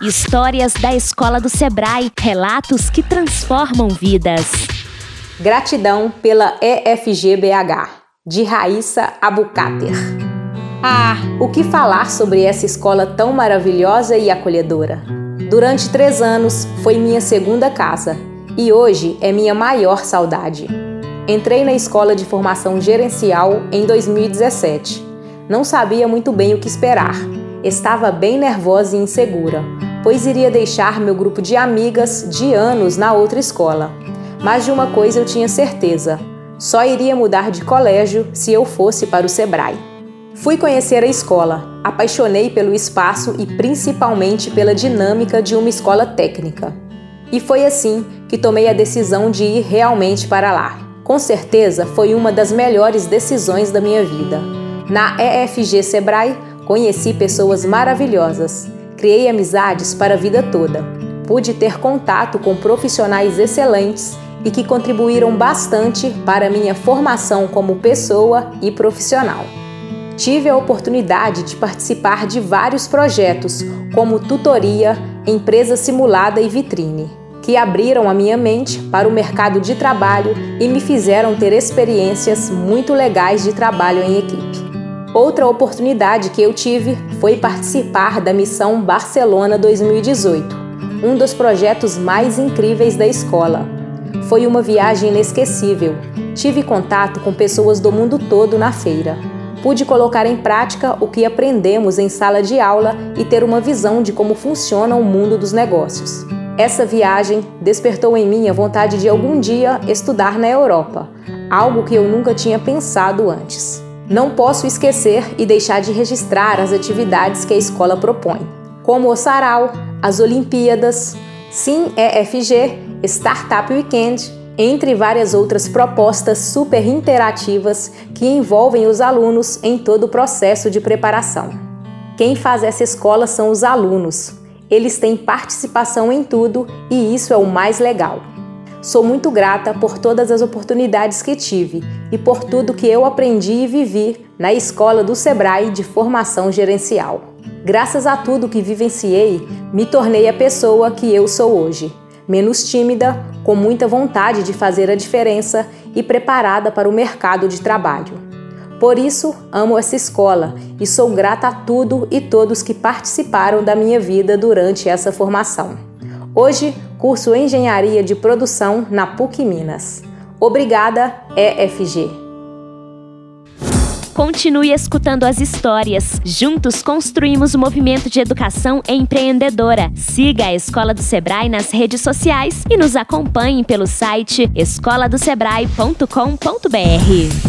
Histórias da Escola do Sebrae, relatos que transformam vidas. Gratidão pela EFGBH, de Raíssa Abucater. Ah, o que falar sobre essa escola tão maravilhosa e acolhedora? Durante três anos foi minha segunda casa e hoje é minha maior saudade. Entrei na escola de formação gerencial em 2017. Não sabia muito bem o que esperar. Estava bem nervosa e insegura, pois iria deixar meu grupo de amigas de anos na outra escola. Mas de uma coisa eu tinha certeza: só iria mudar de colégio se eu fosse para o Sebrae. Fui conhecer a escola, apaixonei pelo espaço e principalmente pela dinâmica de uma escola técnica. E foi assim que tomei a decisão de ir realmente para lá. Com certeza foi uma das melhores decisões da minha vida. Na EFG Sebrae, conheci pessoas maravilhosas, criei amizades para a vida toda. Pude ter contato com profissionais excelentes e que contribuíram bastante para minha formação como pessoa e profissional. Tive a oportunidade de participar de vários projetos, como tutoria, empresa simulada e vitrine que abriram a minha mente para o mercado de trabalho e me fizeram ter experiências muito legais de trabalho em equipe. Outra oportunidade que eu tive foi participar da Missão Barcelona 2018, um dos projetos mais incríveis da escola. Foi uma viagem inesquecível. Tive contato com pessoas do mundo todo na feira. Pude colocar em prática o que aprendemos em sala de aula e ter uma visão de como funciona o mundo dos negócios. Essa viagem despertou em mim a vontade de algum dia estudar na Europa, algo que eu nunca tinha pensado antes. Não posso esquecer e deixar de registrar as atividades que a escola propõe, como o Sarau, as Olimpíadas, Sim EFG, Startup Weekend, entre várias outras propostas super interativas que envolvem os alunos em todo o processo de preparação. Quem faz essa escola são os alunos, eles têm participação em tudo e isso é o mais legal. Sou muito grata por todas as oportunidades que tive e por tudo que eu aprendi e vivi na escola do Sebrae de formação gerencial. Graças a tudo que vivenciei, me tornei a pessoa que eu sou hoje. Menos tímida, com muita vontade de fazer a diferença e preparada para o mercado de trabalho. Por isso, amo essa escola e sou grata a tudo e todos que participaram da minha vida durante essa formação. Hoje, curso Engenharia de Produção na PUC Minas. Obrigada, EFG. Continue escutando as histórias. Juntos construímos o movimento de educação empreendedora. Siga a Escola do Sebrae nas redes sociais e nos acompanhe pelo site escoladosebrae.com.br.